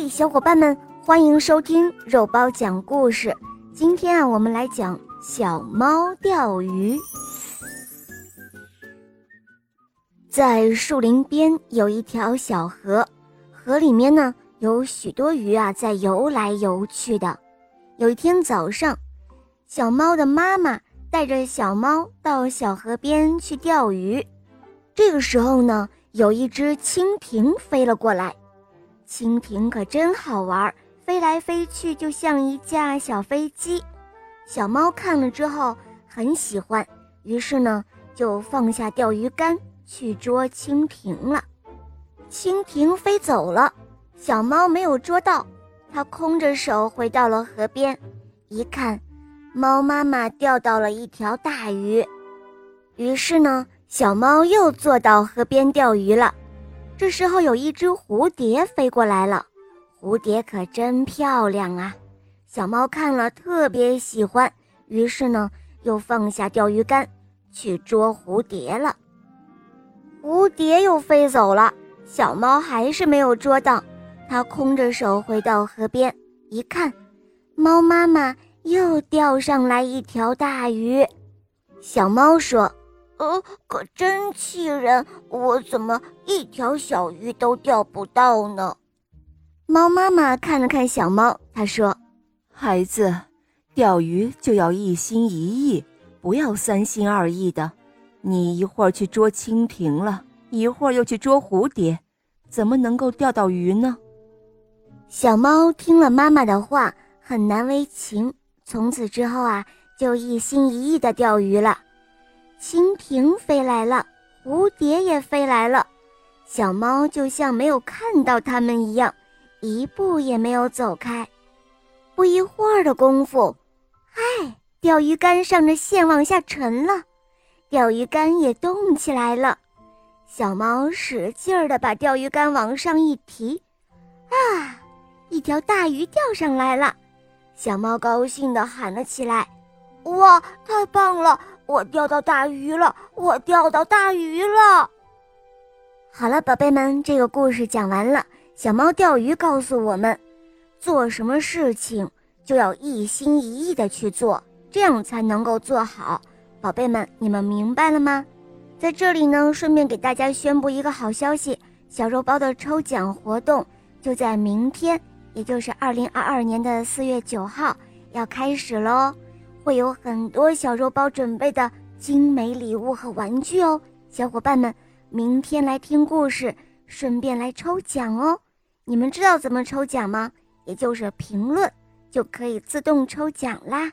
嘿，小伙伴们，欢迎收听肉包讲故事。今天啊，我们来讲小猫钓鱼。在树林边有一条小河，河里面呢有许多鱼啊在游来游去的。有一天早上，小猫的妈妈带着小猫到小河边去钓鱼。这个时候呢，有一只蜻蜓飞了过来。蜻蜓可真好玩，飞来飞去就像一架小飞机。小猫看了之后很喜欢，于是呢就放下钓鱼竿去捉蜻蜓了。蜻蜓飞走了，小猫没有捉到，它空着手回到了河边，一看，猫妈妈钓到了一条大鱼，于是呢，小猫又坐到河边钓鱼了。这时候有一只蝴蝶飞过来了，蝴蝶可真漂亮啊！小猫看了特别喜欢，于是呢又放下钓鱼竿去捉蝴蝶了。蝴蝶又飞走了，小猫还是没有捉到，它空着手回到河边，一看，猫妈妈又钓上来一条大鱼。小猫说。呃，可真气人！我怎么一条小鱼都钓不到呢？猫妈妈看了看小猫，她说：“孩子，钓鱼就要一心一意，不要三心二意的。你一会儿去捉蜻蜓了，一会儿又去捉蝴蝶，怎么能够钓到鱼呢？”小猫听了妈妈的话，很难为情。从此之后啊，就一心一意的钓鱼了。蜻蜓飞来了，蝴蝶也飞来了，小猫就像没有看到它们一样，一步也没有走开。不一会儿的功夫，嗨，钓鱼竿上的线往下沉了，钓鱼竿也动起来了。小猫使劲儿地把钓鱼竿往上一提，啊，一条大鱼钓上来了。小猫高兴地喊了起来：“哇，太棒了！”我钓到大鱼了！我钓到大鱼了！好了，宝贝们，这个故事讲完了。小猫钓鱼告诉我们，做什么事情就要一心一意的去做，这样才能够做好。宝贝们，你们明白了吗？在这里呢，顺便给大家宣布一个好消息：小肉包的抽奖活动就在明天，也就是二零二二年的四月九号要开始喽。会有很多小肉包准备的精美礼物和玩具哦，小伙伴们，明天来听故事，顺便来抽奖哦。你们知道怎么抽奖吗？也就是评论就可以自动抽奖啦。